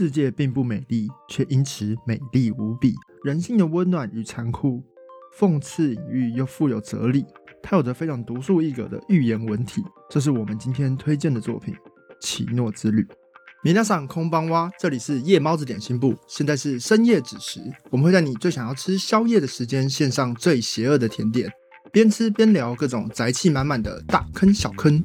世界并不美丽，却因此美丽无比。人性的温暖与残酷，讽刺隐喻又富有哲理，它有着非常独树一格的寓言文体。这是我们今天推荐的作品《奇诺之旅》。米娜桑空邦蛙，这里是夜猫子点心部，现在是深夜子时，我们会在你最想要吃宵夜的时间，献上最邪恶的甜点，边吃边聊各种宅气满满的大坑小坑。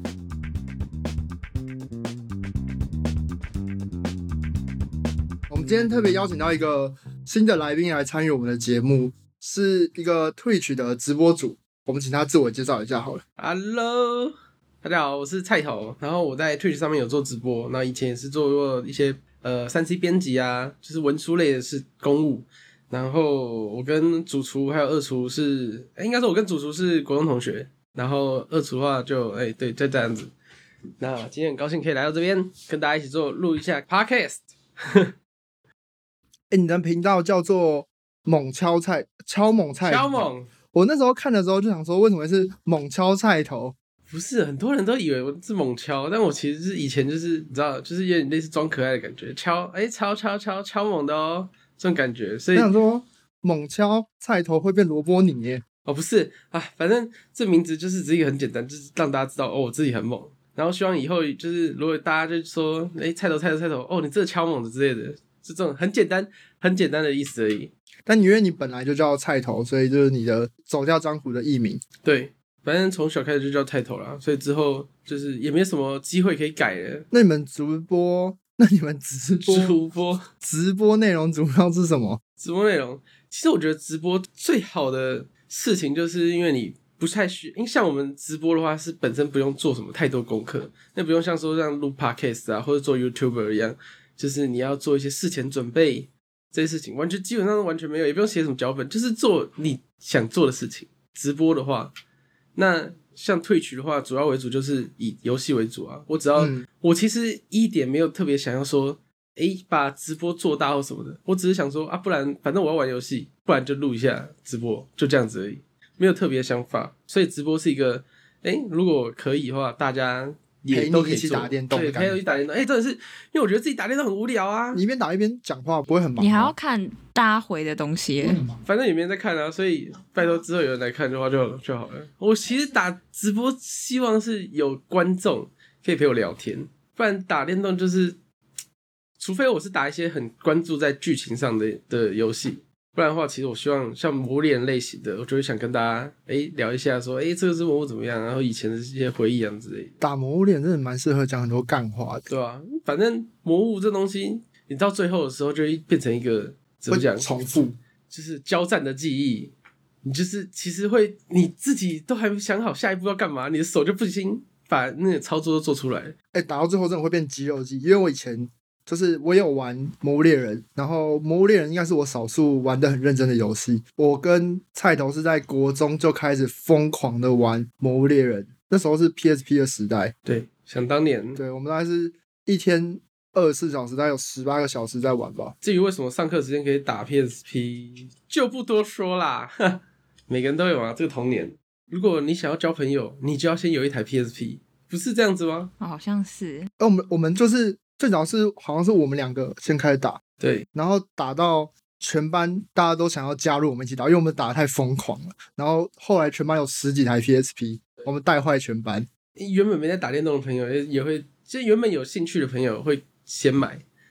今天特别邀请到一个新的来宾来参与我们的节目，是一个 Twitch 的直播主。我们请他自我介绍一下好了。Hello，大家好，我是菜头。然后我在 Twitch 上面有做直播，那以前也是做过一些呃三 C 编辑啊，就是文书类的是公务。然后我跟主厨还有二厨是，哎，应该说我跟主厨是国中同学，然后二厨的话就哎对，就这样子。那今天很高兴可以来到这边，跟大家一起做录一下 Podcast。哎，你的频道叫做猛敲菜敲猛菜敲猛我那时候看的时候就想说，为什么是猛敲菜头？不是很多人都以为我是猛敲，但我其实是以前就是你知道，就是有点类似装可爱的感觉，敲哎敲敲敲敲猛的哦，这种感觉。所以我想说，猛敲菜头会变萝卜泥耶。哦不是啊，反正这名字就是只是一个很简单，就是让大家知道哦我自己很猛。然后希望以后就是如果大家就说哎菜头菜头菜头哦你这敲猛的之类的，是这种很简单很简单的意思而已。但因为你本来就叫菜头，所以就是你的走掉江湖的艺名。对，反正从小开始就叫菜头啦，所以之后就是也没什么机会可以改了。那你们直播，那你们直播主播直播内容主要是什么？直播内容，其实我觉得直播最好的事情，就是因为你不太需，因为像我们直播的话，是本身不用做什么太多功课，那不用像说像录 podcast 啊，或者做 YouTuber 一样，就是你要做一些事前准备这些事情，完全基本上都完全没有，也不用写什么脚本，就是做你想做的事情。直播的话，那像退曲的话，主要为主就是以游戏为主啊。我只要、嗯我其实一点没有特别想要说，诶，把直播做大或什么的。我只是想说啊，不然反正我要玩游戏，不然就录一下直播，就这样子而已，没有特别想法。所以直播是一个，诶，如果可以的话，大家也都可以去打电动对，感觉陪我一起打电动。诶，真的是，因为我觉得自己打电动很无聊啊你，一边打一边讲话，不会很忙？你还要看大家回的东西耶，反正也没人在看啊，所以拜托之后有人来看的话就就好了。我其实打直播希望是有观众可以陪我聊天，不然打电动就是，除非我是打一些很关注在剧情上的的游戏，不然的话，其实我希望像魔猎人类型的，我就会想跟大家诶聊一下说，诶这个是魔物怎么样，然后以前的这些回忆啊之类的。打魔物猎人真的蛮适合讲很多干话的，对啊，反正魔物这东西，你到最后的时候就会变成一个怎么讲重复。就是交战的记忆，你就是其实会你自己都还没想好下一步要干嘛，你的手就不行把那个操作都做出来。哎、打到最后真的会变肌肉记，因为我以前就是我有玩《魔物猎人》，然后《魔物猎人》应该是我少数玩的很认真的游戏。我跟菜头是在国中就开始疯狂的玩《魔物猎人》，那时候是 PSP 的时代，对，想当年，对我们大概是一天二十四小时，大概有十八个小时在玩吧。至于为什么上课时间可以打 PSP，就不多说啦。每个人都有啊，这个童年。如果你想要交朋友，你就要先有一台 PSP，不是这样子吗？哦好像是而我们我们就是最早是好像是我们两个先开始打，对，然后打到全班大家都想要加入我们一起打，因为我们打的太疯狂了。然后后来全班有十几台 PSP，我们带坏全班。原本没在打电动的朋友也也会，就原本有兴趣的朋友会先买，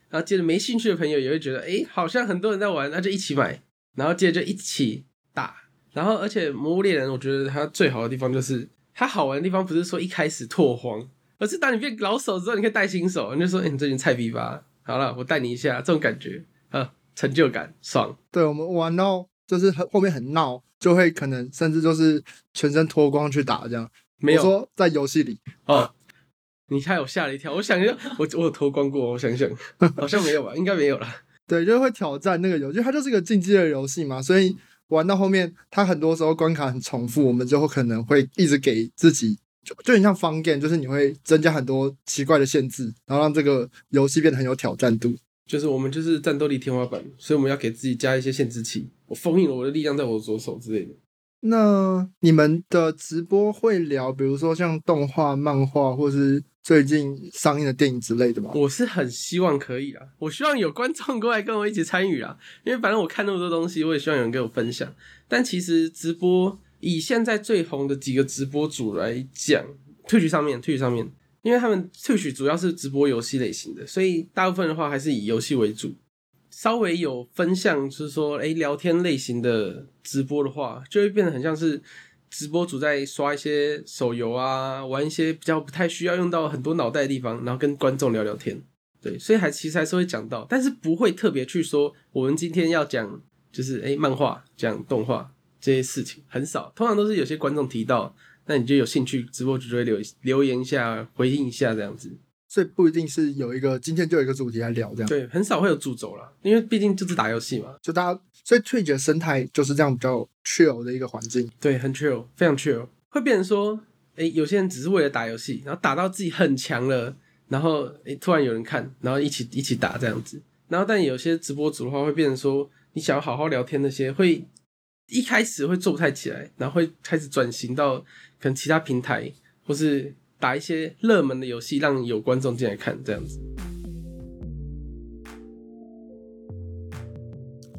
然后接着没兴趣的朋友也会觉得，哎，好像很多人在玩，那就一起买，然后接着就一起打。然后而且《魔物猎人》，我觉得它最好的地方就是它好玩的地方不是说一开始拓荒，而是当你变老手之后，你可以带新手，你就说，诶，你最近菜逼吧，好了，我带你一下，这种感觉啊，成就感爽。对我们玩到就是很后面很闹，就会可能甚至就是全身脱光去打这样。没有说在游戏里，哦，你害我吓了一跳，我想一下，我我有脱光过，我想想，好像没有吧，应该没有了。对，就会挑战那个游戏，它就是个竞技的游戏嘛，所以玩到后面，它很多时候关卡很重复，我们就会可能会一直给自己。就就很像方 game，就是你会增加很多奇怪的限制，然后让这个游戏变得很有挑战度。就是我们就是战斗力天花板，所以我们要给自己加一些限制器。我封印了我的力量在我的左手之类的。那你们的直播会聊，比如说像动画、漫画，或是最近上映的电影之类的吗？我是很希望可以啊，我希望有观众过来跟我一起参与啊，因为反正我看那么多东西，我也希望有人跟我分享。但其实直播以现在最红的几个直播主来讲，Twitch 上面，Twitch 上面，因为他们 Twitch 主要是直播游戏类型的，所以大部分的话还是以游戏为主。稍微有分项，就是说，哎，聊天类型的直播的话，就会变得很像是直播主在刷一些手游啊，玩一些比较不太需要用到很多脑袋的地方，然后跟观众聊聊天。对，所以还其实还是会讲到，但是不会特别去说我们今天要讲就是哎漫画、讲动画这些事情很少，通常都是有些观众提到，那你就有兴趣，直播主就会留留言一下，回应一下这样子。所以不一定是有一个今天就有一个主题来聊这样，对，很少会有主轴了，因为毕竟就是打游戏嘛，就大家所以 Twitch 的生态就是这样比较 chill 的一个环境，对，很 chill，非常 chill，会变成说，哎，有些人只是为了打游戏，然后打到自己很强了，然后哎突然有人看，然后一起一起打这样子，然后但有些直播主的话会变成说，你想要好好聊天那些，会一开始会做不太起来，然后会开始转型到可能其他平台或是。打一些热门的游戏，让有观众进来看，这样子。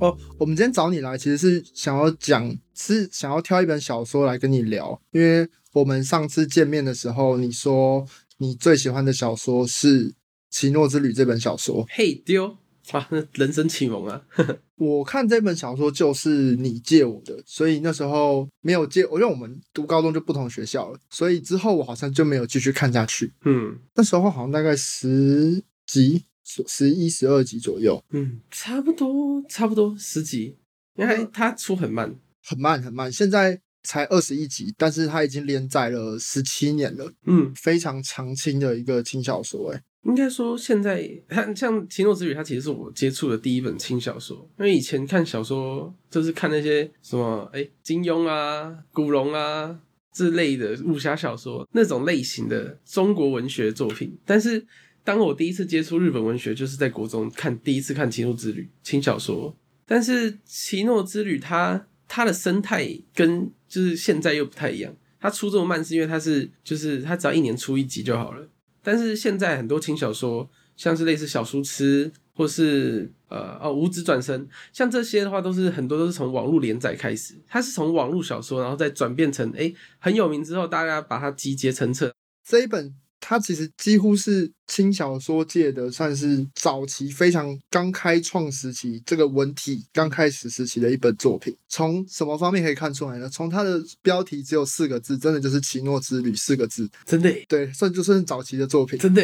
哦，我们今天找你来，其实是想要讲，是想要挑一本小说来跟你聊，因为我们上次见面的时候，你说你最喜欢的小说是《奇诺之旅》这本小说。嘿丢。哇，那人生启蒙啊！我看这本小说就是你借我的，所以那时候没有借，因为我们读高中就不同学校了，所以之后我好像就没有继续看下去。嗯，那时候好像大概十集、十一、十二集左右。嗯，差不多，差不多十集，因为它出很慢，很慢，很慢。现在才二十一集，但是它已经连载了十七年了。嗯，非常长青的一个轻小说，哎。应该说，现在它像《奇诺之旅》，它其实是我接触的第一本轻小说。因为以前看小说，就是看那些什么哎金庸啊、古龙啊这类的武侠小说那种类型的中国文学作品。但是，当我第一次接触日本文学，就是在国中看第一次看《奇诺之旅》轻小说。但是，《奇诺之旅》它它的生态跟就是现在又不太一样。它出这么慢，是因为它是就是它只要一年出一集就好了。但是现在很多轻小说，像是类似小书痴，或是呃哦五指转生，像这些的话，都是很多都是从网络连载开始，它是从网络小说，然后再转变成哎很有名之后，大家把它集结成册这一本。它其实几乎是轻小说界的，算是早期非常刚开创时期这个文体刚开始时期的一本作品。从什么方面可以看出来呢？从它的标题只有四个字，真的就是《奇诺之旅》四个字，真的。对，算就算是早期的作品，真的。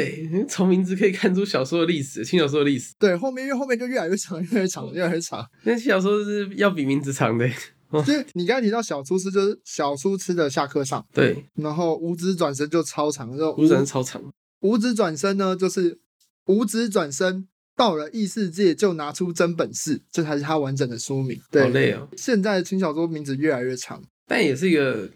从名字可以看出小说的历史，轻小说的历史。对，后面因为后面就越来越长，越来越长，越来越长。那轻小说是要比名字长的。就你刚才提到小初吃，就是小初吃的下课上，对。然后五指转身就超长，就五指超长。五指转身呢，就是五指转身到了异世界就拿出真本事，这才是他完整的书名。好累哦。现在的轻小说名字越来越长，但也是一个，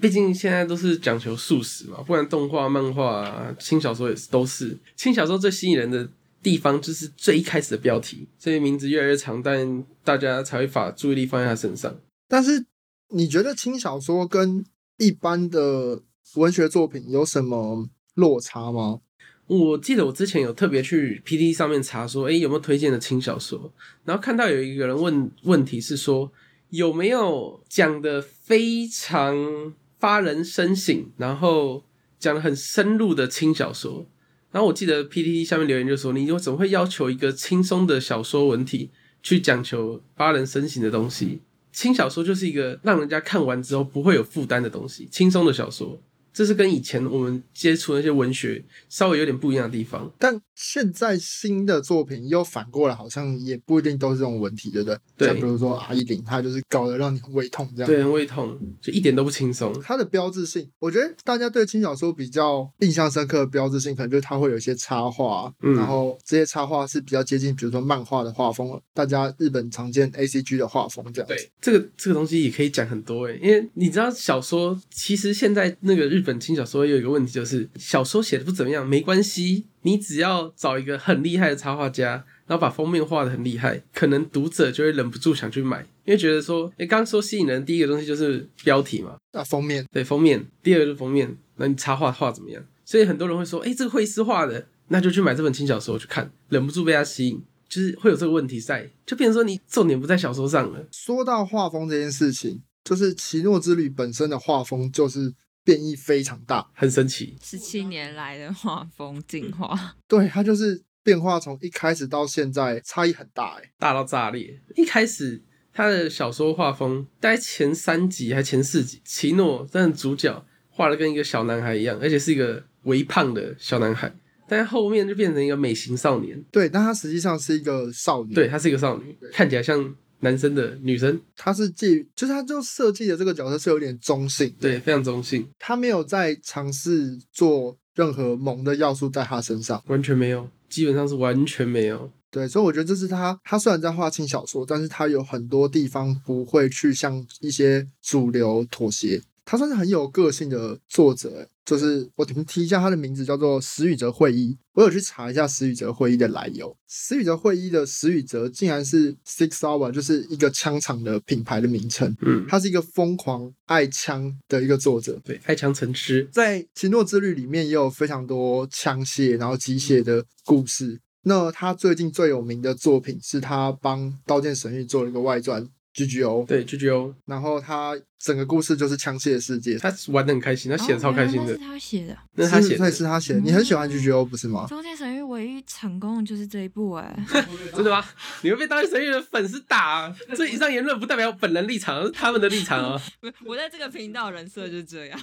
毕竟现在都是讲求速食嘛，不然动画、漫画、轻小说也是都是。轻小说最吸引人的地方就是最一开始的标题，所以名字越来越长，但大家才会把注意力放在他身上。但是你觉得轻小说跟一般的文学作品有什么落差吗？我记得我之前有特别去 P D 上面查说，哎，有没有推荐的轻小说？然后看到有一个人问问题是说，有没有讲的非常发人深省，然后讲的很深入的轻小说？然后我记得 P T 下面留言就说，你又怎么会要求一个轻松的小说文体去讲求发人深省的东西？轻小说就是一个让人家看完之后不会有负担的东西，轻松的小说。这是跟以前我们接触那些文学稍微有点不一样的地方，但现在新的作品又反过来，好像也不一定都是这种文体，对不对？对。像比如说阿依林，他就是搞得让你很胃痛这样。对，很胃痛，就一点都不轻松。它的标志性，我觉得大家对轻小说比较印象深刻的标志性，可能就是它会有一些插画，然后这些插画是比较接近，比如说漫画的画风，大家日本常见 A C G 的画风这样。对，这个这个东西也可以讲很多诶，因为你知道小说其实现在那个日本轻小说有一个问题，就是小说写的不怎么样没关系，你只要找一个很厉害的插画家，然后把封面画的很厉害，可能读者就会忍不住想去买，因为觉得说，哎，刚刚说吸引人第一个东西就是标题嘛，啊，封面对，封面，第二个就是封面，那你插画画怎么样？所以很多人会说，哎，这个绘师画的，那就去买这本轻小说去看，忍不住被他吸引，就是会有这个问题在，就变成说你重点不在小说上了。说到画风这件事情，就是《奇诺之旅》本身的画风就是变异非常大，很神奇。十七年来的画风进化，对，它就是变化从一开始到现在差异很大，哎，大到炸裂。一开始他的小说画风，大概前三集还前四集，奇诺但主角画的跟一个小男孩一样，而且是一个微胖的小男孩，但是后面就变成一个美型少年。对，但他实际上是一个少女，对，她是一个少女，看起来像男生的女生，他是介于，就是他就设计的这个角色是有点中性，对，非常中性，他没有在尝试做任何萌的要素在他身上，完全没有，基本上是完全没有。对，所以我觉得这是他，他虽然在画轻小说，但是他有很多地方不会去向一些主流妥协，他算是很有个性的作者。欸就是我提提一下他的名字叫做石宇哲会议，我有去查一下石宇哲会议的来由。石宇哲会议的石宇哲竟然是 Six Hour，就是一个枪厂的品牌的名称。嗯，他是一个疯狂爱枪的一个作者，对，爱枪成痴，在《奇诺之旅》里面也有非常多枪械然后机械的故事。那他最近最有名的作品是他帮《刀剑神域》做了一个外传 GGO，对，GGO，然后他整个故事就是枪械世界，他玩的很开心，他写的超开心的是，他写的。那是他写对，的，是他写的。你很喜欢 GGO 不是吗？《中间神域》唯一成功的就是这一部哎、真的吗？你会被刀剑神域的粉丝打、啊，这以上言论不代表本人立场，是他们的立场啊。我在这个频道人设就是这样。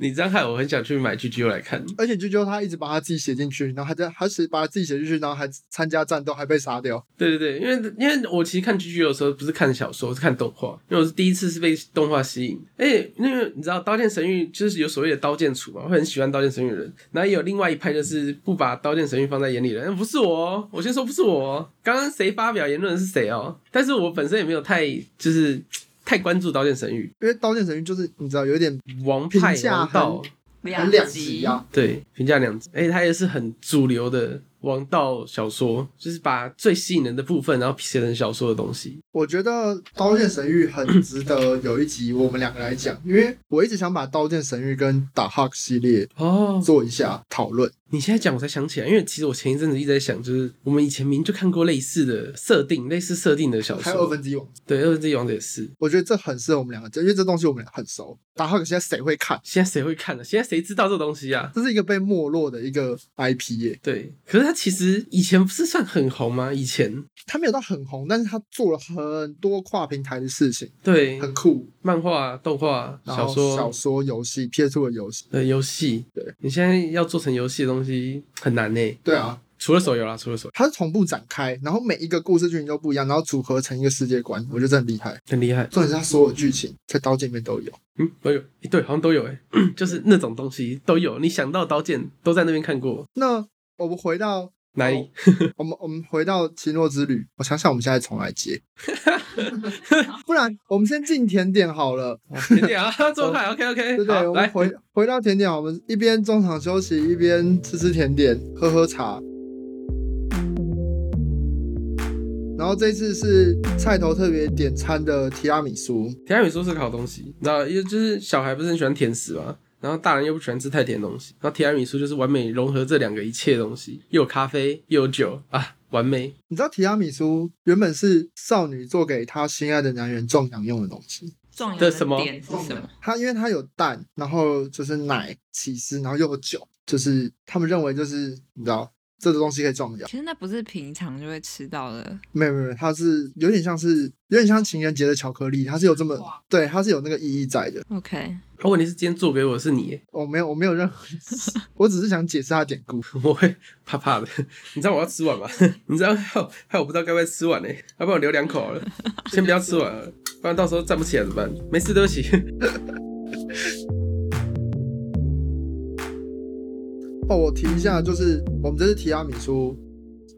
你这样看，我很想去买 GGO 来看。而且 GGO 他一直把他自己写进去，然后还在，他是把他自己写进去，然后还参加战斗，还被杀掉。对对对，因为因为我其实看 GGO 的时候不是看小说，是看动画，因为我是第一次是被动画吸引。而且因为你知道《刀剑神域》就是有所谓的刀剑厨嘛，会很喜欢《刀剑神域》的人，然后也有另外一派就是不把《刀剑神域》放在眼里的人，不是我哦，我先说不是我哦，刚刚谁发表言论是谁哦？但是我本身也没有太就是太关注《刀剑神域因为《刀剑神域》就是你知道有点》王派王道很，很两极啊。对，评价两极，而且它也是很主流的王道小说，就是把最吸引人的部分，然后写成小说的东西。我觉得《刀剑神域》很值得有一集我们两个来讲，因为我一直想把《刀剑神域》跟《打 Hawk》系列哦，做一下讨论。你现在讲我才想起来，因为其实我前一阵子一直在想，就是我们以前明明就看过类似的设定，类似设定的小说还有二，分之一王子，对，二分之一王子也是。我觉得这很适合我们两个讲，因为这东西我们俩很熟。打 Hawk 现在谁会看？现在谁会看呢？现在谁知道这东西啊？这是一个被没落的一个 IP 耶，对，可是他其实以前不是算很红吗？以前他没有到很红，但是他做了很多跨平台的事情，对，很酷。漫画、动画、小说、小说、游戏、PS 的游戏，的游戏，对你现在要做成游戏的东西很难呢。对啊，除了手游啦，除了手游，它是同步展开，然后每一个故事剧情都不一样，然后组合成一个世界观，我觉得这很厉害。很厉害。重点是它所有剧情在刀剑里面都有。嗯，都有，欸对，好像都有哎，就是那种东西都有。你想到刀剑都在那边看过，那我们回到哪里？我们我们回到奇诺之旅，我想想我们现在重来接，不然我们先进甜点好了，甜点啊，这么快，OK OK，对不对？我们来，回回到甜点，我们一边中场休息，一边吃吃甜点，喝喝茶。然后这次是菜头特别点餐的提拉米苏，提拉米苏是个好东西，你知道，因为就是小孩不是很喜欢甜食嘛，然后大人又不喜欢吃太甜的东西，然后提拉米苏就是完美融合这两个一切的东西，又有咖啡又有酒啊，完美。你知道提拉米苏原本是少女做给她心爱的男人壮阳用的东西。重要的什么点是什么？它因为它有蛋，然后就是奶、起司，然后又有酒，就是他们认为就是你知道这个东西可以壮阳。其实那不是平常就会吃到的，没有没有没有，它是有点像是有点像情人节的巧克力，它是有这么对，它是有那个意义在的。OK，他问题是今天做给我的是你，我没有我没有任何，我只是想解释它的典故。我会怕怕的。你知道我要吃完吗？你知道害我害我不知道该不该吃完呢？要不然我留两口好了，先不要吃完了，不然到时候站不起来怎么办？没事，对不起。哦，我提一下，就是我们这次提拉米苏，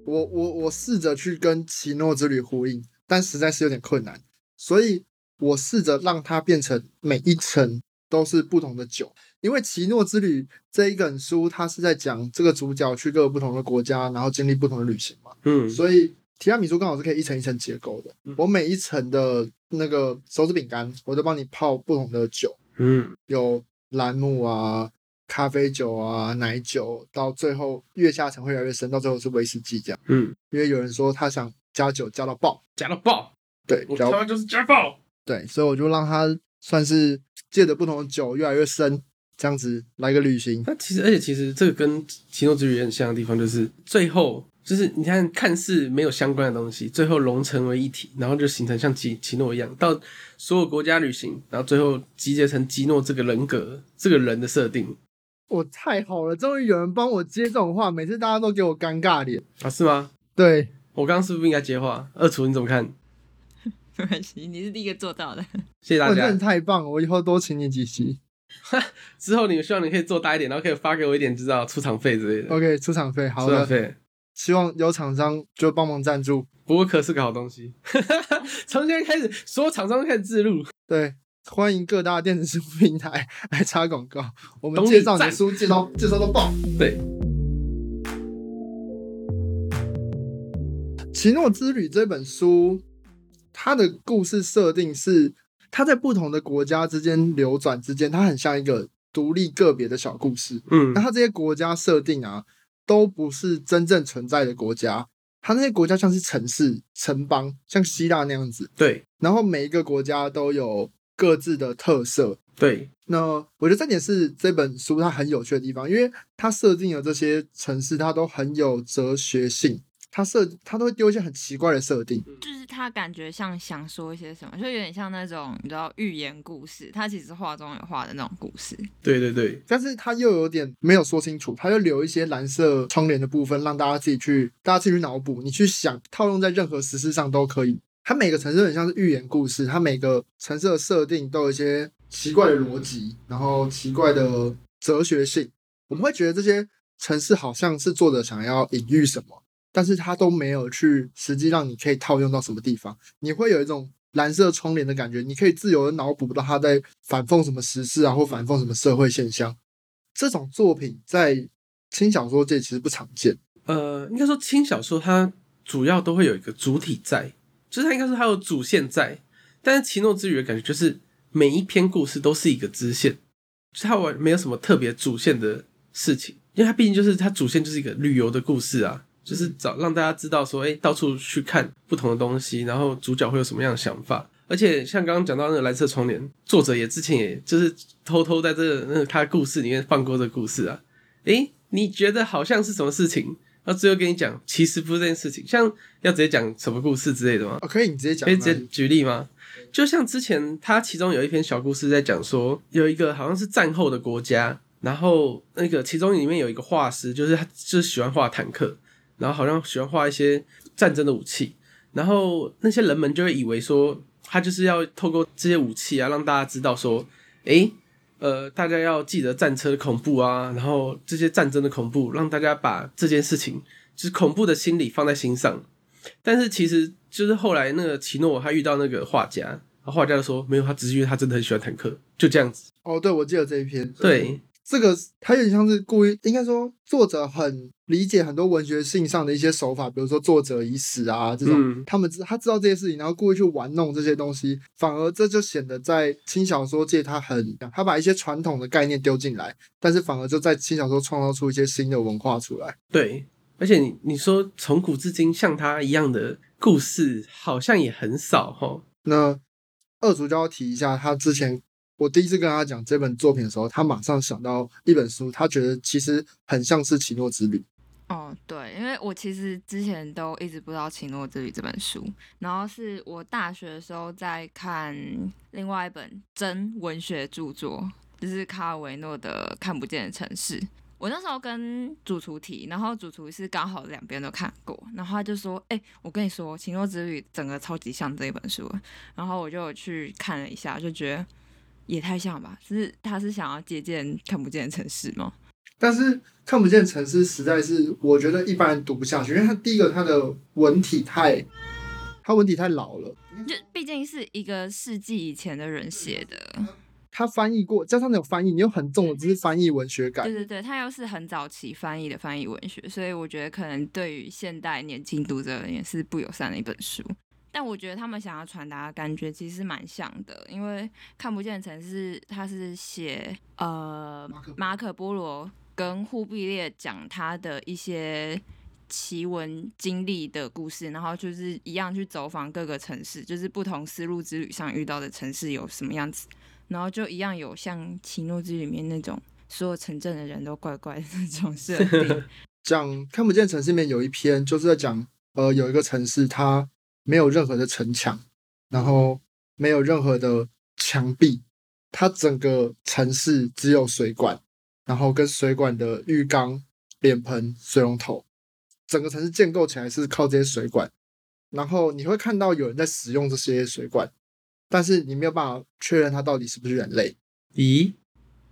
我我我试着去跟奇诺之旅呼应，但实在是有点困难，所以我试着让它变成每一层都是不同的酒。因为《奇诺之旅》这一本书，它是在讲这个主角去各个不同的国家，然后经历不同的旅行嘛，嗯，所以提拉米苏刚好是可以一层一层结构的嗯。我每一层的那个手指饼干，我都帮你泡不同的酒，嗯，有兰姆啊、咖啡酒啊、奶酒，到最后越下层会越来越深，到最后是威士忌这样。嗯，因为有人说他想加酒加到爆，加到爆，对，我加他妈就是加爆。对，所以我就让他算是借着不同的酒越来越深，这样子来个旅行。那其实，而且其实这个跟奇诺之旅很像的地方，就是最后就是你看看似没有相关的东西，最后融成为一体，然后就形成像奇奇诺一样，到所有国家旅行，然后最后集结成基诺这个人格这个人的设定我太好了，终于有人帮我接这种话，每次大家都给我尴尬脸。啊，是吗？对，我刚刚是不是不应该接话？二厨你怎么看？没关系，你是第一个做到的。谢谢大家真的。太棒了，我以后多请你几期。之后你们希望你可以做大一点，然后可以发给我一点，知道出场费之类的。OK，出场费好的，出场费，希望有厂商就帮忙赞助。不过可是个好东西。从现在开始，所有厂商都开始自录。对，欢迎各大电子书平台来插广告，我们介绍你的书，介绍介绍到爆。对，《奇诺之旅》这本书，它的故事设定是，它在不同的国家之间流转之间，它很像一个独立个别的小故事。嗯那它这些国家设定啊，都不是真正存在的国家，它那些国家像是城市、城邦，像希腊那样子。对然后每一个国家都有各自的特色。对，那我觉得这点是这本书它很有趣的地方，因为它设定的这些城市，它都很有哲学性。它设他都会丢一些很奇怪的设定，就是他感觉像想说一些什么，就有点像那种你知道寓言故事，他其实画中有画的那种故事。对对对，但是他又有点没有说清楚，他又留一些蓝色窗帘的部分，让大家自己去，大家自己去脑补，你去想套用在任何实事上都可以。它每个城市很像是寓言故事，它每个城市的设定都有一些奇怪的逻辑，然后奇怪的哲学性。我们会觉得这些城市好像是作者想要隐喻什么，但是他都没有去实际让你可以套用到什么地方。你会有一种蓝色窗帘的感觉，你可以自由的脑补到他在反讽什么时事啊，或反讽什么社会现象。这种作品在轻小说界其实不常见。呃，应该说轻小说它主要都会有一个主体在，就是它应该说它有主线在，但是奇诺之语的感觉就是每一篇故事都是一个支线，就它完没有什么特别主线的事情，因为它毕竟就是它主线就是一个旅游的故事啊，就是找让大家知道说，哎、到处去看不同的东西，然后主角会有什么样的想法。而且像刚刚讲到那个蓝色窗帘，作者也之前也就是偷偷在这个那个他的故事里面放过这个故事啊。诶，你觉得好像是什么事情？然后最后跟你讲，其实不是这件事情。像要直接讲什么故事之类的吗？哦，可以，你直接讲可以直接。举例吗？就像之前他其中有一篇小故事在讲说，有一个好像是战后的国家，然后那个其中里面有一个画师，就是他就是喜欢画坦克，然后好像喜欢画一些战争的武器，然后那些人们就会以为说，他就是要透过这些武器啊，让大家知道说，诶，呃，大家要记得战车的恐怖啊，然后这些战争的恐怖，让大家把这件事情就是恐怖的心理放在心上。但是其实就是后来那个奇诺他遇到那个画家，然后画家就说没有，他只是因为他真的很喜欢坦克，就这样子。哦，对，我记得这一篇。对，这个他有点像是故意，应该说作者很理解很多文学性上的一些手法，比如说作者已死啊这种，嗯他们知他知道这些事情，然后故意去玩弄这些东西，反而这就显得在轻小说界他很他把一些传统的概念丢进来，但是反而就在轻小说创造出一些新的文化出来。对，而且你你说从古至今像他一样的故事，好像也很少哈。那二主就要提一下，他之前我第一次跟他讲这本作品的时候，他马上想到一本书，他觉得其实很像是《奇诺之旅》。哦，对，因为我其实之前都一直不知道《奇诺之旅》这本书，然后是我大学的时候在看另外一本真文学著作，就是卡尔维诺的《看不见的城市》。我那时候跟主厨提，然后主厨是刚好两边都看过，然后他就说：“哎、我跟你说，《奇诺之旅》整个超级像这一本书。”然后我就去看了一下，就觉得也太像吧，是他是想要借鉴《看不见的城市》吗？但是看不见城市实在是，我觉得一般人读不下去，因为它第一个它的文体太，它文体太老了。就毕竟是一个世纪以前的人写的，他翻译过，加上那种翻译，你有很重的就是翻译文学感对。对对，他又是很早期翻译的翻译文学，所以我觉得可能对于现代年轻读者而言是不友善的一本书。但我觉得他们想要传达的感觉其实蛮像的，因为《看不见的城市》它是写呃马可马可波罗跟忽必烈讲他的一些奇闻经历的故事，然后就是一样去走访各个城市，就是不同丝路之旅上遇到的城市有什么样子，然后就一样有像《奇诺之旅》里面那种所有城镇的人都怪怪的那种设定。讲看不见城市里面有一篇，就是在讲呃有一个城市它没有任何的城墙，然后没有任何的墙壁，它整个城市只有水管，然后跟水管的浴缸、脸盆、水龙头，整个城市建构起来是靠这些水管，然后你会看到有人在使用这些水管，但是你没有办法确认它到底是不是人类。咦，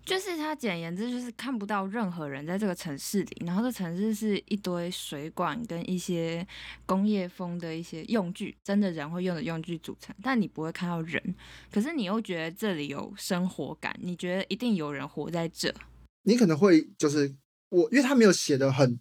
就是它简言之就是看不到任何人在这个城市里，然后这城市是一堆水管跟一些工业风的一些用具，真的人会用的用具组成，但你不会看到人，可是你又觉得这里有生活感，你觉得一定有人活在这。你可能会就是我，因为他没有写的很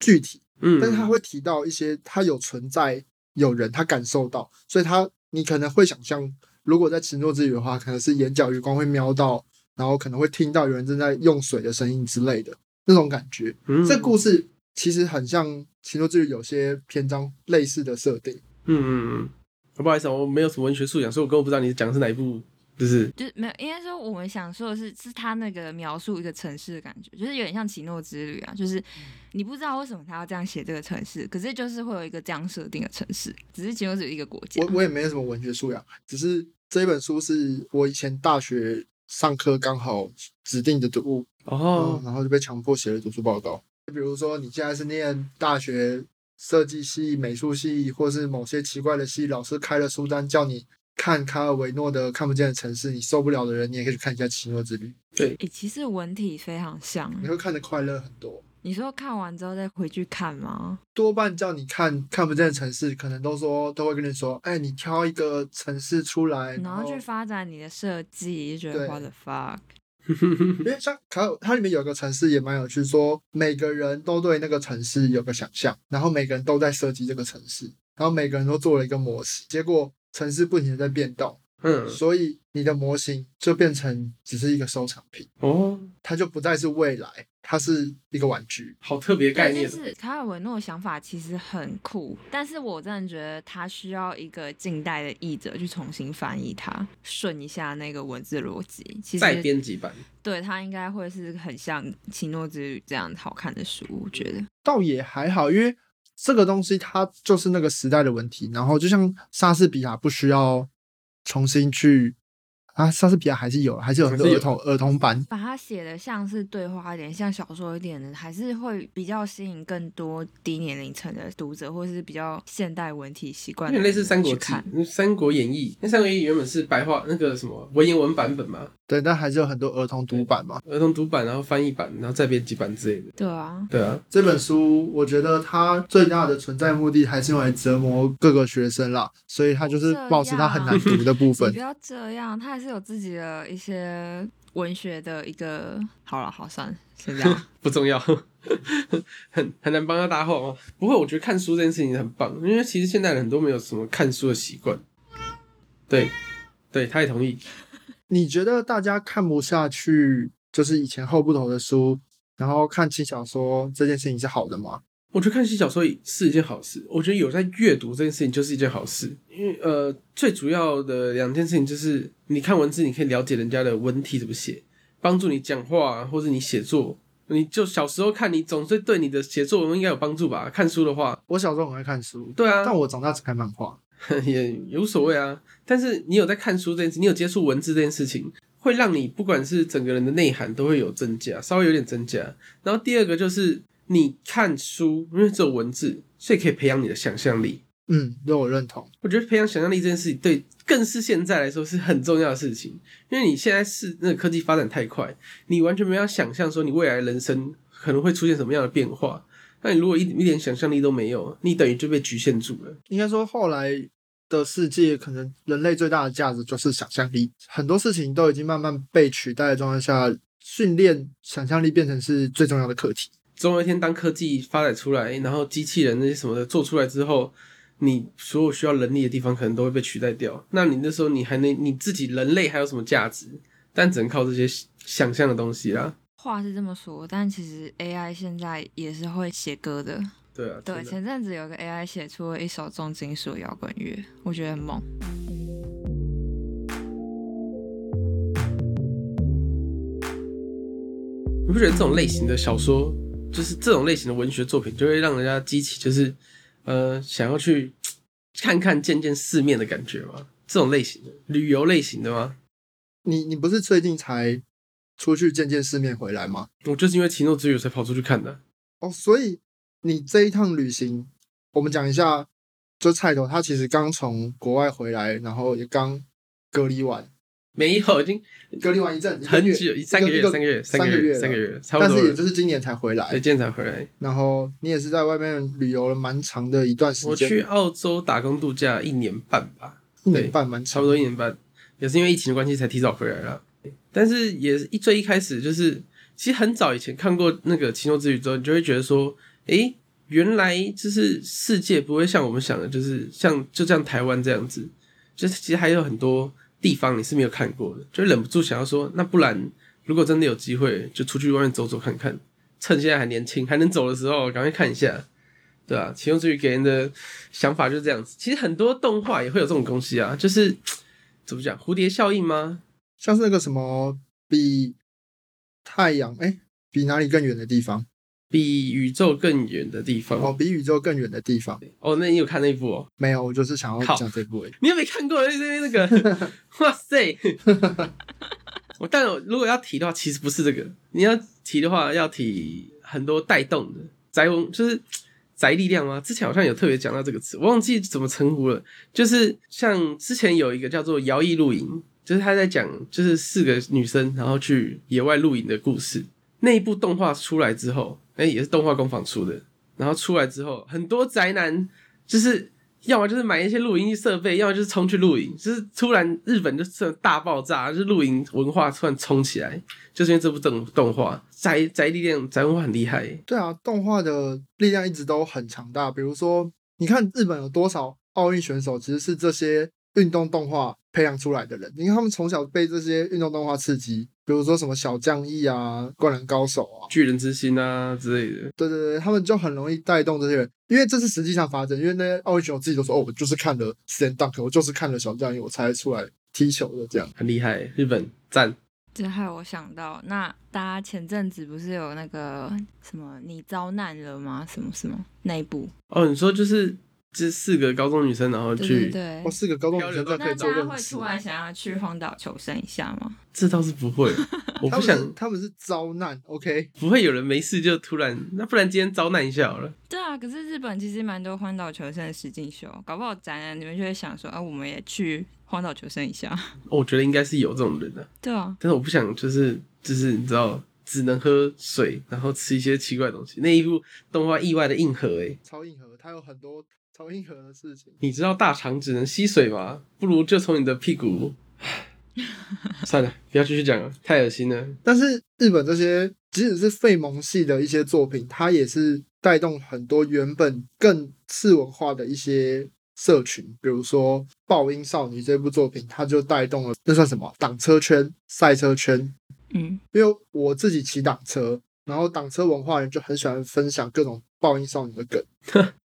具体，嗯，但是他会提到一些他有存在有人，他感受到，所以他你可能会想象，如果在奇诺之旅的话，可能是眼角余光会瞄到，然后可能会听到有人正在用水的声音之类的那种感觉。嗯这故事其实很像奇诺之旅有些篇章类似的设定。嗯嗯嗯，不好意思啊，我没有什么文学素养，所以我根本不知道你讲的是哪一部，就是就是没有，应该说我们想说的是，是他那个描述一个城市的感觉，就是有点像奇诺之旅啊，就是你不知道为什么他要这样写这个城市，可是就是会有一个这样设定的城市，只是奇诺只有一个国家我。我也没有什么文学素养，只是这一本书是我以前大学上课刚好指定的读物，哦嗯，然后就被强迫写了读书报告。比如说你现在是念大学设计系、美术系，或是某些奇怪的系，老师开了书单叫你看卡尔维诺的《看不见的城市》，你受不了的人，你也可以去看一下《奇诺之旅》，对，诶、其实文体非常像。你会看得快乐很多。你说看完之后再回去看吗？多半叫你看看不见的城市，可能都说都会跟你说，哎，你挑一个城市出来，然后去发展你的设计，就觉得对 what the fuck。因为像卡尔，它里面有个城市也蛮有趣，说每个人都对那个城市有个想象，然后每个人都在设计这个城市，然后每个人都做了一个模型，结果城市不停的在变动，嗯，所以你的模型就变成只是一个收藏品，哦，它就不再是未来，它是一个玩具。好特别概，念就，是卡尔维诺的想法其实很酷，但是我真的觉得他需要一个近代的译者去重新翻译它，顺一下那个文字逻辑。其实再编辑版，对它应该会是很像《奇诺之旅》这样好看的书，我觉得。倒也还好，因为这个东西它就是那个时代的问题。然后就像莎士比亚不需要重新去啊，莎士比亚还是有，还是有很多儿童儿童版。把它写的像是对话一点，像小说一点的，还是会比较吸引更多低年龄层的读者，或是比较现代文体习惯类似《三国志三国演义》，那《三国演义》原本是白话那个什么文言文版本嘛，对，但还是有很多儿童读版嘛。儿童读版，然后翻译版，然后再编辑版之类的。对啊，对啊，这本书，我觉得它最大的存在目的还是用来折磨各个学生啦，所以它就是保持它很难读的部分不。要这样，他还是有自己的一些文学的一个。好了，好算了，先这样。不重要，很很难帮他搭话哦。不过我觉得看书这件事情很棒，因为其实现代人很多没有什么看书的习惯。对，对，他也同意。你觉得大家看不下去，就是以前厚不头的书，然后看轻小说这件事情是好的吗？我觉得看新小说是一件好事，我觉得有在阅读这件事情就是一件好事，因为呃，最主要的两件事情就是你看文字，你可以了解人家的文体怎么写，帮助你讲话或者你写作。你就小时候看，你总是对你的写作文应该有帮助吧？看书的话，我小时候很爱看书，对啊，但我长大只看漫画。也也无所谓啊。但是你有在看书这件事，你有接触文字这件事情，会让你不管是整个人的内涵都会有增加，稍微有点增加。然后第二个就是你看书，因为只有文字，所以可以培养你的想象力。嗯，这我认同。我觉得培养想象力这件事情，对更是现在来说是很重要的事情，因为你现在是那个科技发展太快，你完全没有想象说你未来人生可能会出现什么样的变化。那你如果一一点想象力都没有，你等于就被局限住了。应该说后来的世界，可能人类最大的价值就是想象力，很多事情都已经慢慢被取代的状态下，训练想象力变成是最重要的课题。总有一天，当科技发展出来，然后机器人那些什么的做出来之后，你所有需要人力的地方可能都会被取代掉。那你那时候你还能你自己人类还有什么价值？但只能靠这些想象的东西啦。话是这么说，但其实 AI 现在也是会写歌的。对啊，对，前阵子有个 AI 写出了一首重金属摇滚乐，我觉得很猛。你不觉得这种类型的小说，就是这种类型的文学作品，就会让人家激起就是呃想要去看看见见世面的感觉吗？这种类型的旅游类型的吗？你你不是最近才出去见见世面回来吗？我就是因为奇诺之旅才跑出去看的。哦，所以你这一趟旅行，我们讲一下，就菜头他其实刚从国外回来，然后也刚隔离完，没有，已经隔离完一阵，很月久，三个月，三个月，三个月，三个月，差不但是也多。就是今年才回对，来，今年才回来。然后你也是在外面旅游了蛮长的一段时间，我去澳洲打工度假一年半吧，一年半蛮长差不，多一年半，也是因为疫情的关系才提早回来了。但是也是一最一开始就是，其实很早以前看过那个《奇诺之旅》之后，你就会觉得说，诶，原来就是世界不会像我们想的，就是像就像台湾这样子，就是其实还有很多地方你是没有看过的，就忍不住想要说，那不然如果真的有机会，就出去外面走走看看，趁现在还年轻还能走的时候，赶快看一下。对啊，其中之旅给人的想法就是这样子。其实很多动画也会有这种东西啊，就是怎么讲蝴蝶效应吗？像是那个什么比太阳哎、比哪里更远的地方比宇宙更远的地方哦，比宇宙更远的地方哦，那你有看那一部哦？没有，我就是想要靠讲这部。你有没有看过那那那个？哇塞！我但我如果要提的话，其实不是这个。你要提的话，要提很多带动的宅文，就是宅力量吗？之前好像有特别讲到这个词，我忘记怎么称呼了。就是像之前有一个叫做摇曳露营，就是他在讲就是四个女生然后去野外露营的故事。那一部动画出来之后，哎、也是动画工坊出的。然后出来之后，很多宅男就是要么就是买一些露营设备，要么就是冲去露营。就是突然日本就是大爆炸，就是露营文化突然冲起来，就是因为这部动动画宅宅力量宅文化很厉害。对啊，动画的力量一直都很强大。比如说，你看日本有多少奥运选手，其实是这些运动动画培养出来的人。你看他们从小被这些运动动画刺激，比如说什么小将义啊、灌篮高手啊，巨人之心啊之类的，对对对，他们就很容易带动这些人，因为这是实际上发生。因为那些奥运选手自己都说：“哦，我就是看了 stand dunk，我就是看了小将义，我才出来踢球的。”这样。很厉害。日本赞，这害我想到，那大家前阵子不是有那个什么你遭难了吗？什么什么那一部？哦，你说就是这四个高中女生，然后去，对对哦，。四个高中女生这样可那以做大家会突。然想要去荒岛求生一下吗？这倒是不会，我不想，他们是遭难，OK？不会有人没事就突然，那不然今天遭难一下好了。对啊，可是日本其实蛮多荒岛求生的实境秀，搞不好宅男你们就会想说啊，我们也去荒岛求生一下。我觉得应该是有这种人的、对啊，但是我不想就是就是你知道，只能喝水，然后吃一些奇怪的东西。那一部动画意外的硬核诶、超硬核，它有很多超硬核的事情。你知道大肠只能吸水吗？不如就从你的屁股。算了，不要继续讲了，太恶心了。但是日本这些即使是废萌系的一些作品，它也是带动很多原本更次文化的一些社群，比如说《爆音少女》这部作品，它就带动了那算什么挡车圈、赛车圈。嗯，因为我自己骑挡车，然后挡车文化人就很喜欢分享各种爆音少女的梗，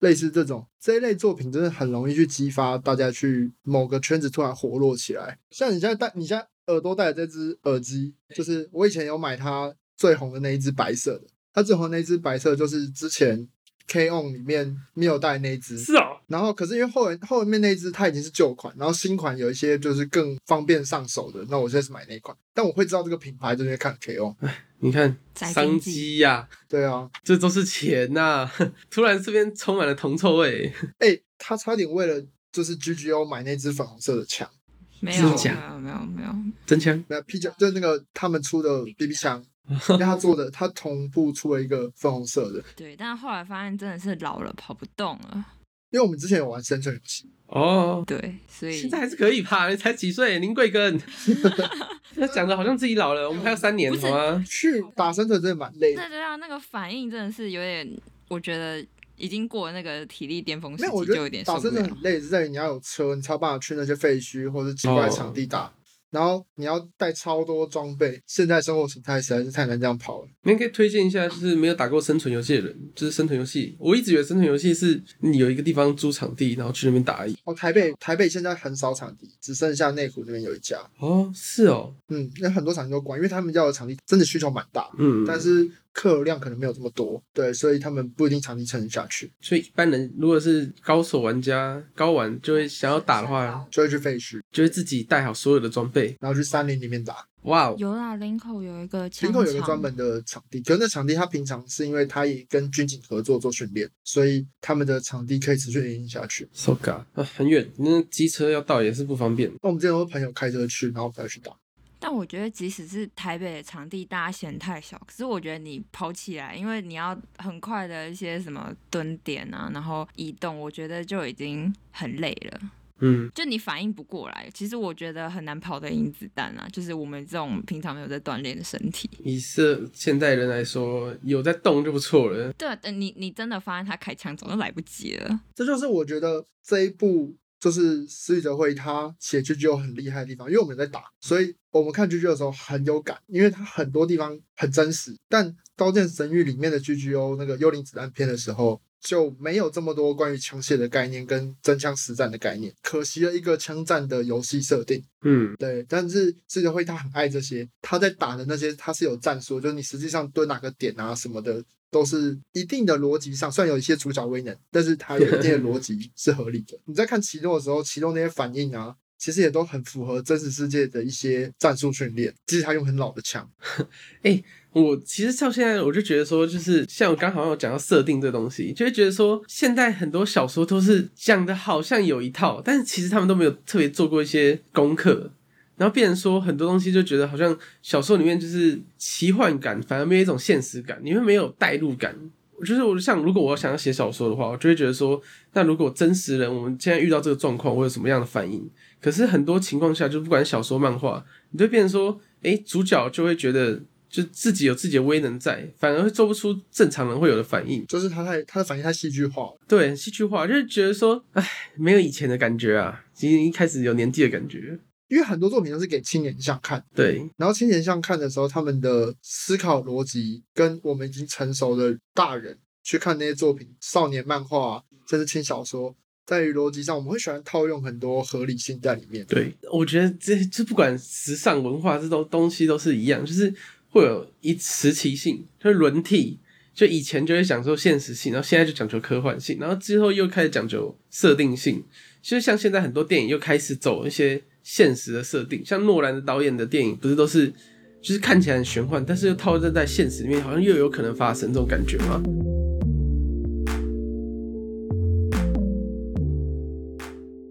类似这种这一类作品，真的很容易去激发大家去某个圈子突然活络起来。像你现在戴，你现在耳朵戴的这只耳机，就是我以前有买它最红的那一只白色的，它最红的那一只白色就是之前 K On 里面没有带那一只，是哦，然后可是因为后面后面那一只它已经是旧款，然后新款有一些就是更方便上手的，那我现在是买那一款，但我会知道这个品牌，就是因为看 K On。你看商机呀、对啊，这都是钱呐、突然这边充满了铜臭味。哎、他差点为了就是 GGO 买那只粉红色的枪，没有，没有，没有，没有。真枪，没有 P 九就是那个他们出的 BB 枪，因为他做的，他同步出了一个粉红色的，对，但后来发现真的是老了，跑不动了。因为我们之前有玩生存游戏，哦，对，所以现在还是可以吧？你才几岁，林贵根，那讲的好像自己老了，我们还有三年，好吗？去打生存真的蛮累的。对对啊，那个反应真的是有点，我觉得已经过了那个体力巅峰时没有，我期，就有点受不了打生存很。累，是在于你要有车，你才有办法去那些废墟或者奇怪的场地打。然后你要带超多装备，现在生活形态实在是太难这样跑了。你们可以推荐一下，就是没有打过生存游戏的人，就是生存游戏。我一直以为生存游戏是你有一个地方租场地，然后去那边打而已。哦，台北台北现在很少场地，只剩下内湖那边有一家。哦，是哦，嗯，那很多场地都关，因为他们要的场地真的需求蛮大，嗯，但是客流量可能没有这么多，对，所以他们不一定长期撑得下去，所以一般人如果是高手玩家，高玩就会想要打的话，就会去废墟，就会自己带好所有的装备。然后去山林里面打。哇哦，有啦，林口有一个枪林口有一个专门的场地，可是那场地它平常是因为它也跟军警合作做训练，所以他们的场地可以持续营运下去。so god 啊，很远，那机车要到也是不方便。那我们之前有朋友开车去，然后才去打。但我觉得，即使是台北的场地，大家嫌太小，可是我觉得你跑起来，因为你要很快的一些什么蹲点啊，然后移动，我觉得就已经很累了。嗯，就你反应不过来，其实我觉得很难跑得赢子弹啊。就是我们这种平常没有在锻炼的身体，以是现代人来说，有在动就不错了。对啊，等你你真的发现他开枪，早就来不及了。这就是我觉得这一部就是施宇哲会他写 GGO 很厉害的地方，因为我们在打，所以我们看 GGO 的时候很有感，因为他很多地方很真实。但《刀剑神域》里面的 GGO 那个幽灵子弹片的时候。就没有这么多关于枪械的概念跟真枪实战的概念，可惜了一个枪战的游戏设定。嗯，对，但是施宇哲会他很爱这些，他在打的那些他是有战术，就是你实际上蹲哪个点啊什么的，都是一定的逻辑上，虽然有一些主角威能，但是它有一定的逻辑是合理的。你在看奇诺的时候，奇诺那些反应啊，其实也都很符合真实世界的一些战术训练，即使他用很老的枪。我其实到现在我就觉得说，就是像我刚好有讲到设定这东西，就会觉得说，现在很多小说都是讲的好像有一套，但是其实他们都没有特别做过一些功课，然后变成说很多东西就觉得好像小说里面就是奇幻感，反而没有一种现实感，你会没有代入感。就是我像如果我想要写小说的话，我就会觉得说，那如果真实人我们现在遇到这个状况，我有什么样的反应？可是很多情况下，就不管小说、漫画，你就变成说，诶，主角就会觉得就自己有自己的威能在，反而会做不出正常人会有的反应。就是他太他的反应太戏剧化了，对，戏剧化，就是觉得说，哎，没有以前的感觉啊，其实一开始有年纪的感觉。因为很多作品都是给青年向看，对，然后青年向看的时候，他们的思考逻辑跟我们已经成熟的大人去看那些作品，少年漫画、啊、甚至轻小说，在于逻辑上，我们会喜欢套用很多合理性在里面。对，我觉得这这不管时尚文化这种东西都是一样，就是会有一时期性，就是轮替。就以前就会讲究现实性，然后现在就讲究科幻性，然后之后又开始讲究设定性。其实像现在很多电影又开始走一些现实的设定，像诺兰的导演的电影，不是都是就是看起来很玄幻，但是又套在在现实里面，好像又有可能发生这种感觉吗？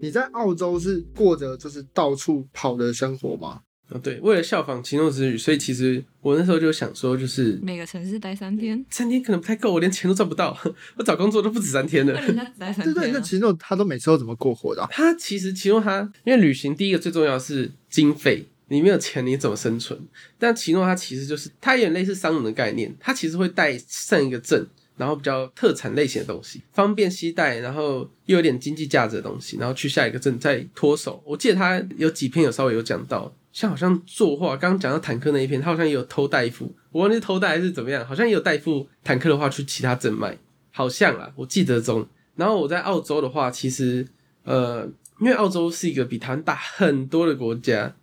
你在澳洲是过着就是到处跑的生活吗？哦，对，为了效仿《奇诺之旅》，所以其实我那时候就想说，就是每个城市待三天，三天可能不太够，我连钱都赚不到，我找工作都不止三天了那。人家只待三对对。那奇诺他都每次都怎么过活的啊、他其实奇诺他，因为旅行第一个最重要的是经费，你没有钱你怎么生存？但奇诺他其实就是他有点类似商人的概念，他其实会带上一个镇，然后比较特产类型的东西，方便携带，然后又有点经济价值的东西，然后去下一个镇再脱手。我记得他有几篇有稍微有讲到。像好像作画，刚刚讲到坦克那一篇，他好像也有偷带一幅，我忘记偷带还是怎么样，好像也有带一幅坦克的画去其他镇卖，好像啦，我记得中。然后我在澳洲的话，其实呃，因为澳洲是一个比台湾大很多的国家，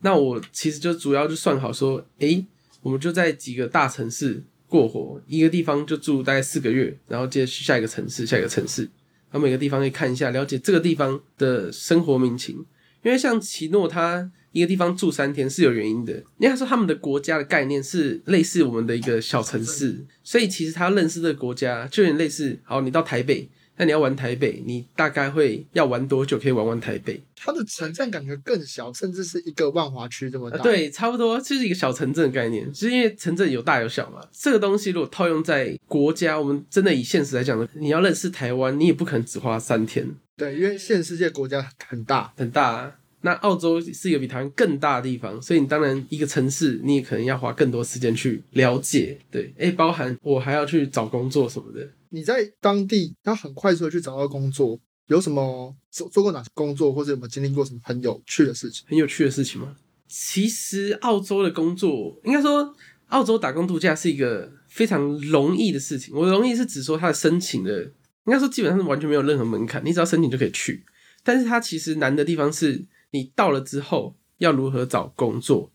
那我其实就主要就算好说，诶，我们就在几个大城市过活，一个地方就住大概四个月，然后接着去下一个城市，下一个城市，然后每个地方可以看一下，了解这个地方的生活民情。因为像奇诺他一个地方住三天是有原因的，因为他说他们的国家的概念是类似我们的一个小城市，所以其实他认识的国家就有点类似，好，你到台北。那你要玩台北，你大概会要玩多久可以玩完台北？它的城镇感觉更小，甚至是一个万华区这么大。呃，，对，差不多就是一个小城镇的概念，就是因为城镇有大有小嘛。这个东西如果套用在国家，我们真的以现实来讲呢，你要认识台湾，你也不可能只花三天，对，因为现世界国家很大，很大、啊。那澳洲是一个比台湾更大的地方，所以你当然一个城市，你也可能要花更多时间去了解。对，诶，包含我还要去找工作什么的。你在当地要很快速的去找到工作，有什么做做过哪些工作，或者有没有经历过什么很有趣的事情？很有趣的事情吗？其实澳洲的工作，应该说澳洲打工度假是一个非常容易的事情。我容易是指说它的申请的，应该说基本上是完全没有任何门槛，你只要申请就可以去。但是它其实难的地方是你到了之后要如何找工作。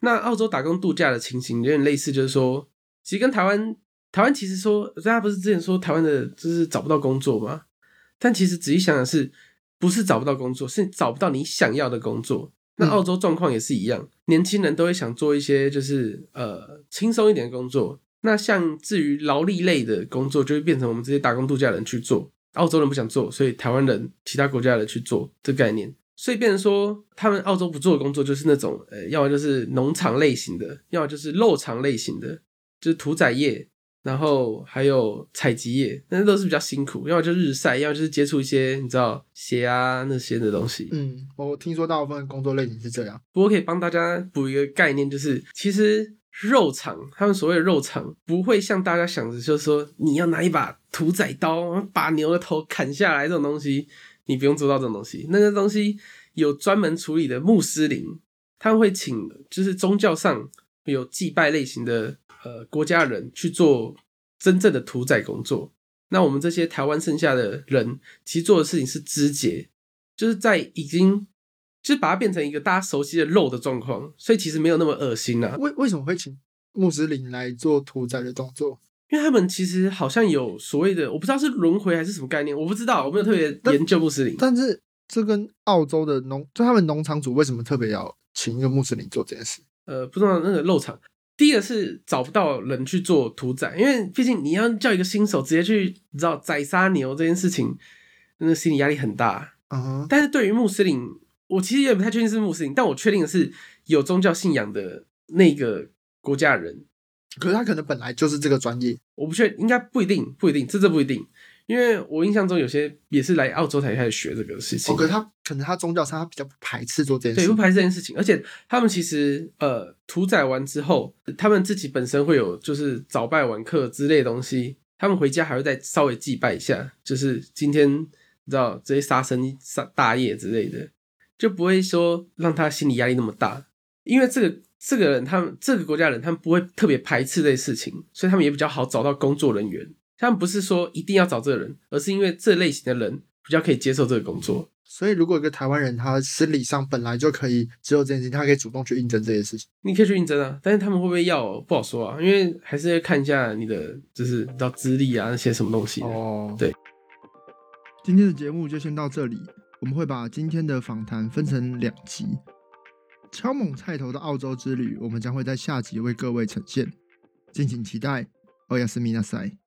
那澳洲打工度假的情形有点类似，就是说，其实跟台湾，台湾其实说，大家不是之前说台湾的就是找不到工作吗？但其实仔细想想是，不是找不到工作，是找不到你想要的工作。那嗯澳洲状况也是一样，年轻人都会想做一些就是呃轻松一点的工作。那像至于劳力类的工作，就会变成我们这些打工度假人去做。澳洲人不想做，所以台湾人、其他国家的人去做这概念。所以变成说，他们澳洲不做的工作就是那种，呃，要么就是农场类型的，要么就是肉场类型的，就是屠宰业，然后还有采集业，那都是比较辛苦，要么就日晒，要么就是接触一些你知道鞋啊那些的东西。嗯，我听说大部分工作类型是这样。不过可以帮大家补一个概念，就是其实肉场，他们所谓的肉场，不会像大家想的，就是说你要拿一把屠宰刀把牛的头砍下来这种东西，你不用做到这种东西。那个东西有专门处理的穆斯林，他们会请就是宗教上有祭拜类型的呃国家人去做真正的屠宰工作。那我们这些台湾剩下的人，其实做的事情是肢解，就是在已经就是把它变成一个大家熟悉的肉的状况，所以其实没有那么恶心啊、为为什么会请穆斯林来做屠宰的动作？因为他们其实好像有所谓的，我不知道是轮回还是什么概念，我不知道，我没有特别研究穆斯林。但是这跟澳洲的农，就他们农场主为什么特别要请一个穆斯林做这件事？呃，不知道那个肉场。第一个是找不到人去做屠宰，因为毕竟你要叫一个新手直接去，你知道宰杀牛这件事情，那个心理压力很大。嗯哼，但是对于穆斯林，我其实也不太确定是穆斯林，但我确定的是有宗教信仰的那个国家的人，可是他可能本来就是这个专业。我不确应该不一定，不一定，这这不一定，因为我印象中有些也是来澳洲才开始学这个事情。哦，可是他可能他宗教上他比较不排斥做这件事对，不。排斥这件事情，而且他们其实呃屠宰完之后，他们自己本身会有就是早拜晚课之类的东西，他们回家还会再稍微祭拜一下，就是今天你知道这些杀生杀大业之类的，就不会说让他心理压力那么大，因为这个这个人他们这个国家人他们不会特别排斥这些事情，所以他们也比较好找到工作人员。他们不是说一定要找这个人，而是因为这类型的人比较可以接受这个工作。所以如果一个台湾人他心理上本来就可以只有这件事情，他可以主动去应征这件事情。你可以去应征啊，但是他们会不会要不好说啊，因为还是要看一下你的就是你知道资历啊那些什么东西的。哦对今天的节目就先到这里，我们会把今天的访谈分成两集。超猛菜头的澳洲之旅，我们将会在下集为各位呈现，敬请期待。欧亚斯米纳塞。